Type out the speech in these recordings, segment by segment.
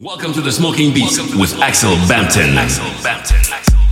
Welcome to the Smoking Beats with Axel Bampton. Axel Bampton.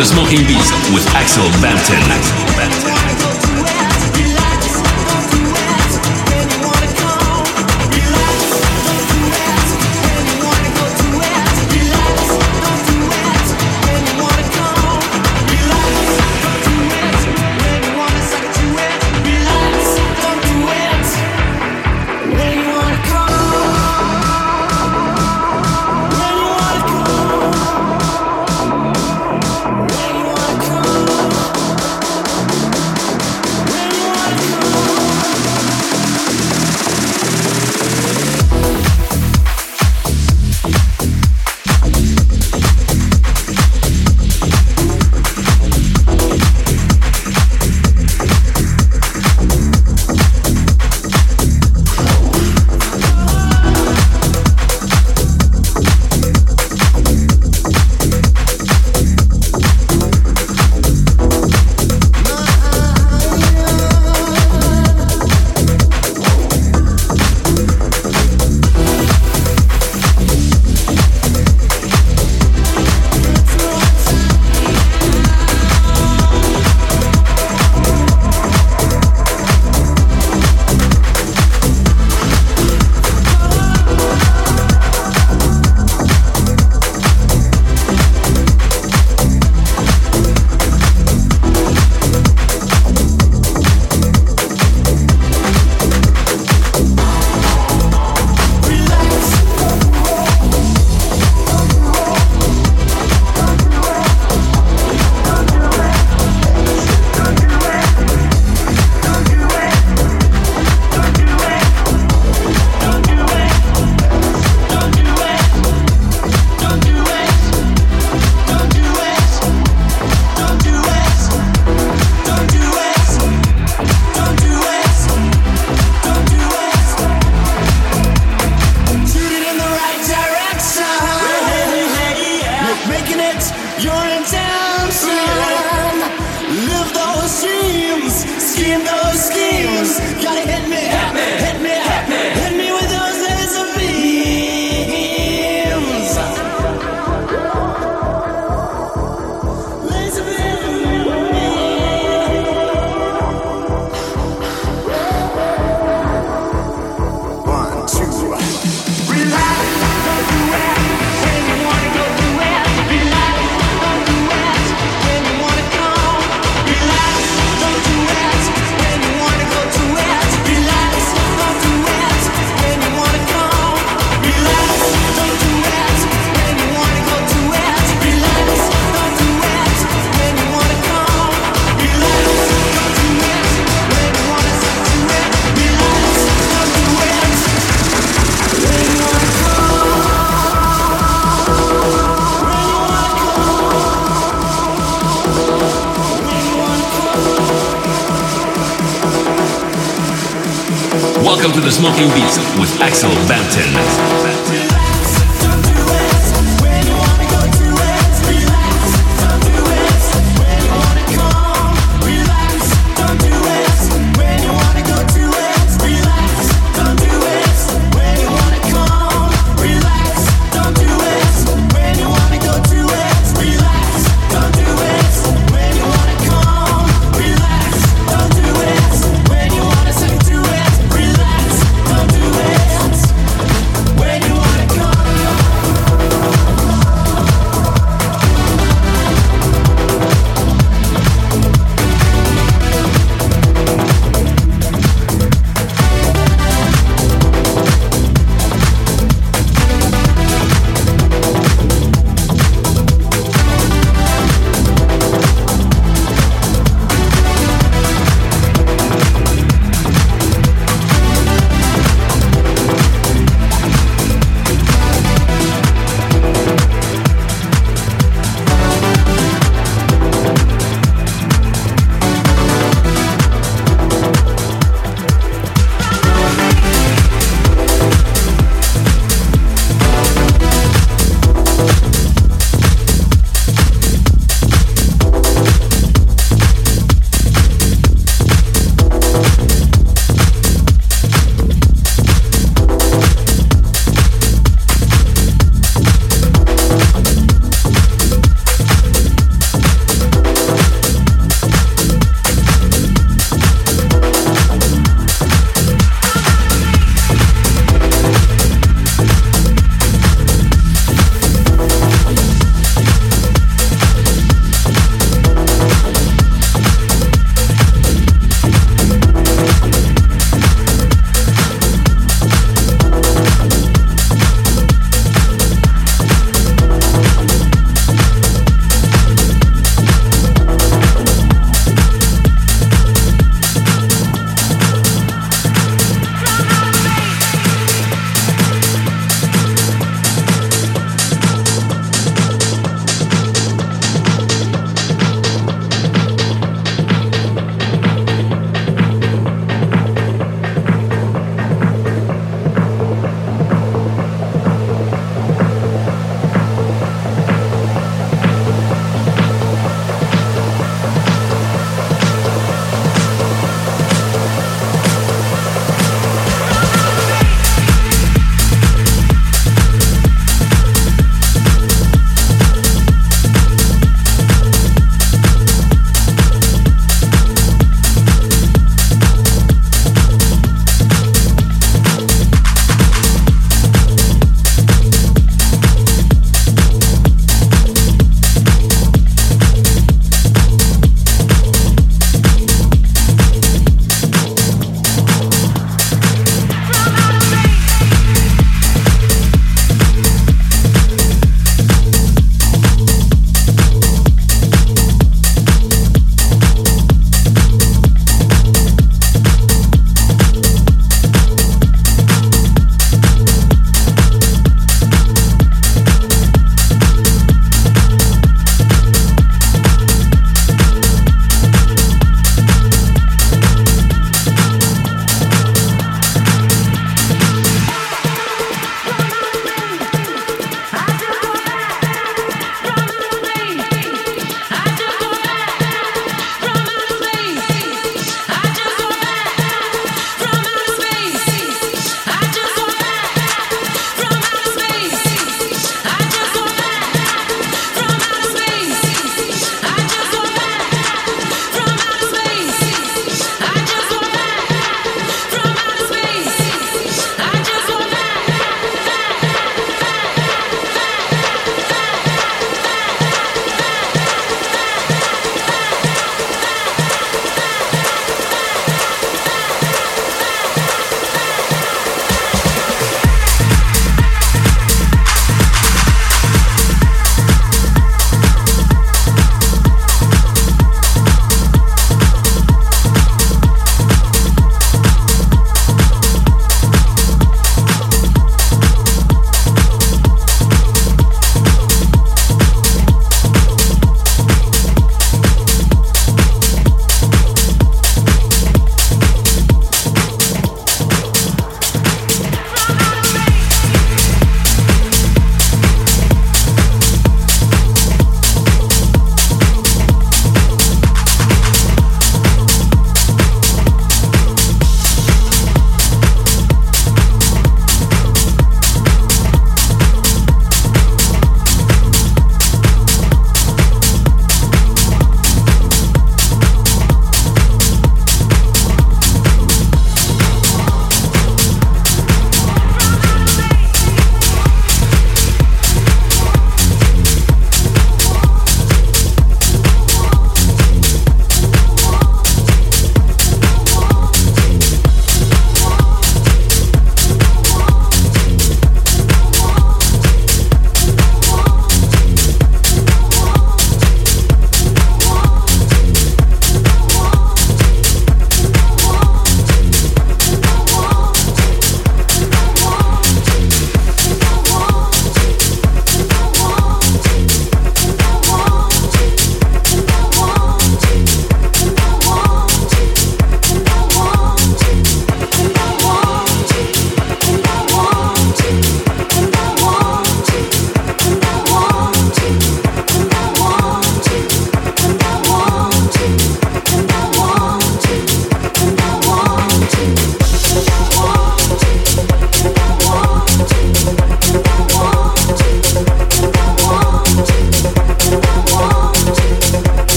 The Smoking Beats with Axel Bampton. Axel Bampton. Beats with Axel Bampton.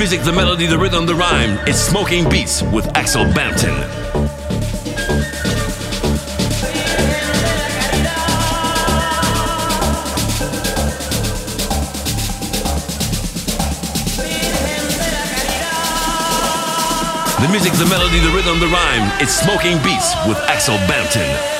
Music, the melody, the rhythm, the rhyme. It's Smoking Beats with Axel Bampton. The music, the melody, the rhythm, the rhyme. It's Smoking Beats with Axel Bampton.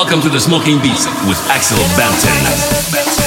Welcome to the Smoking Beats with Axel Bampton.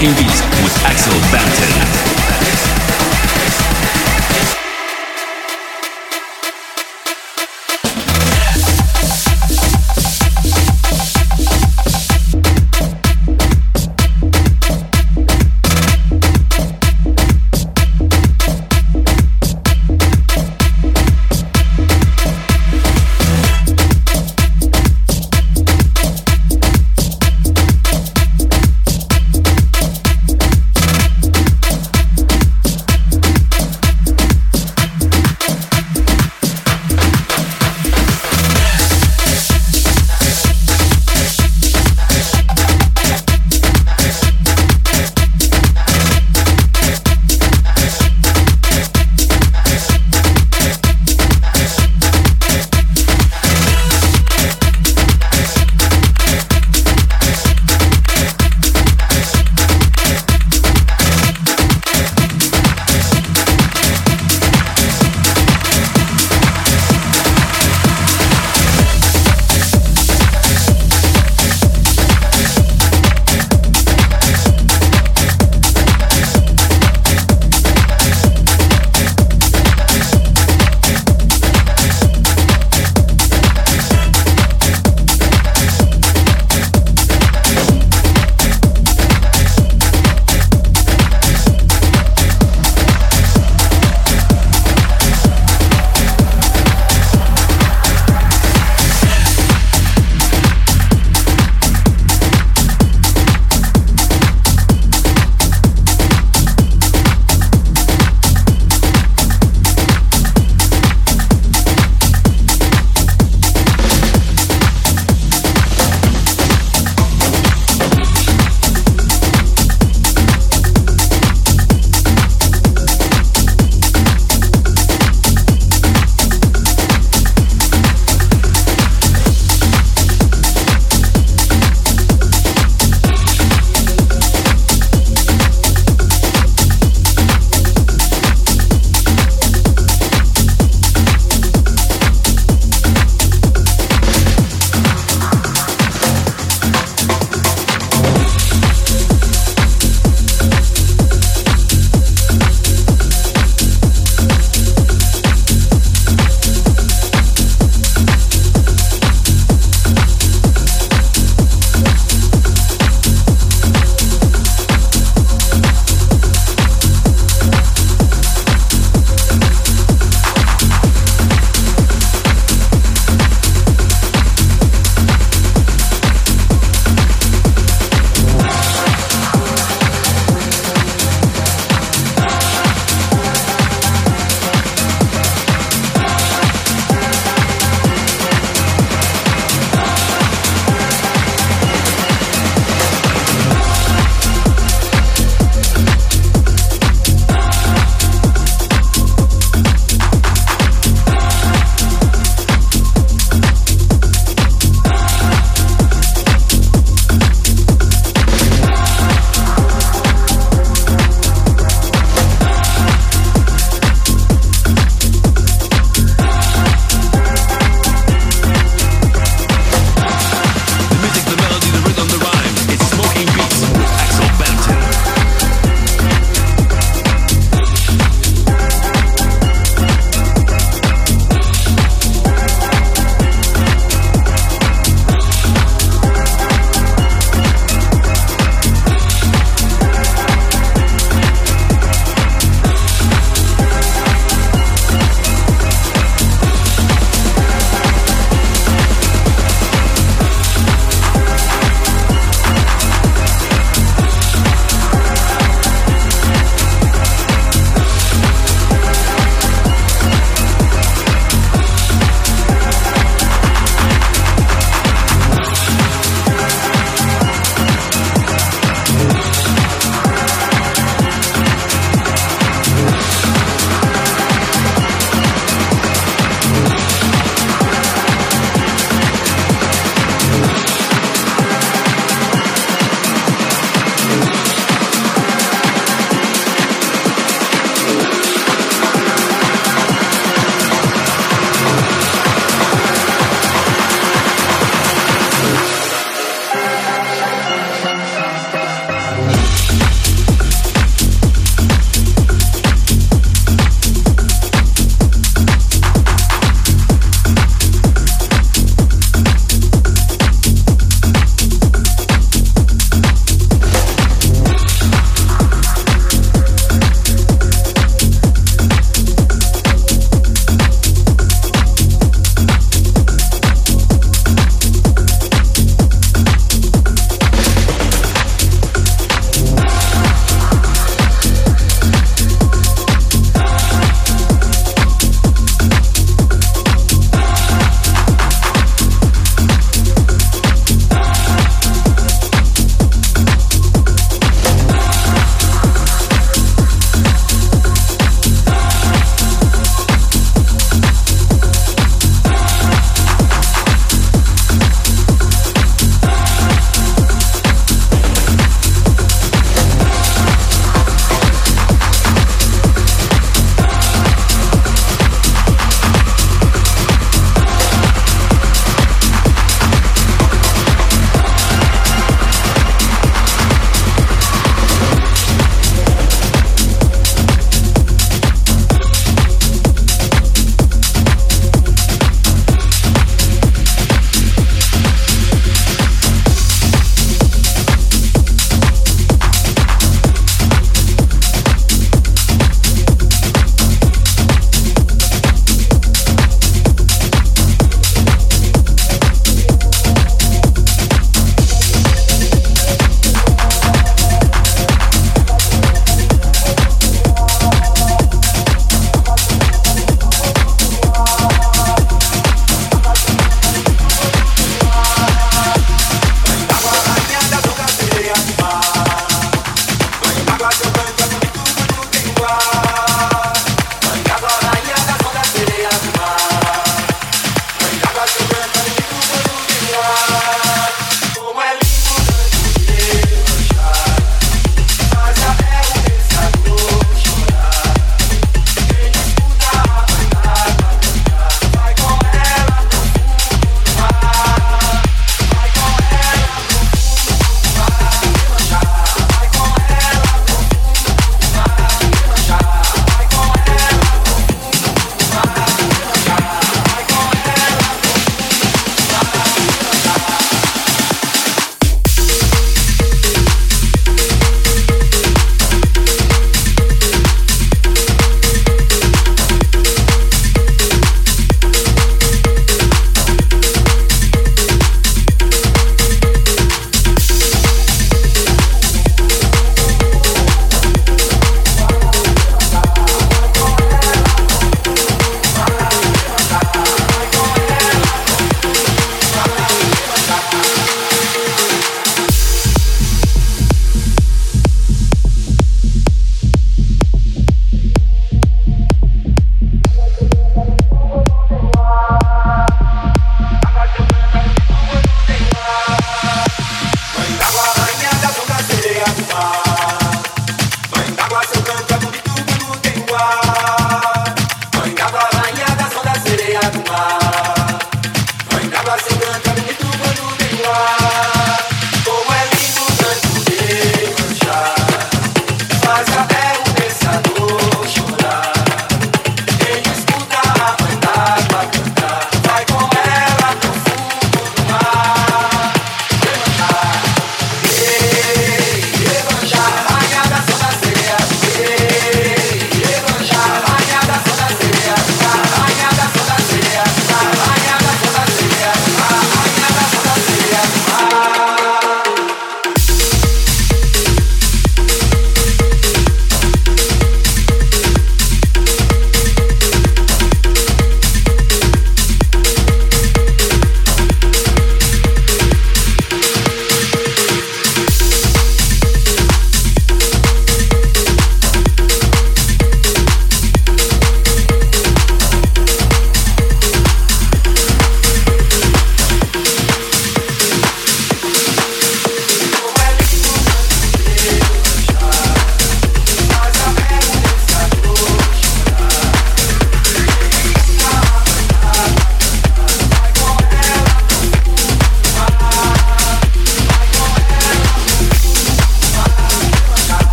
Smoking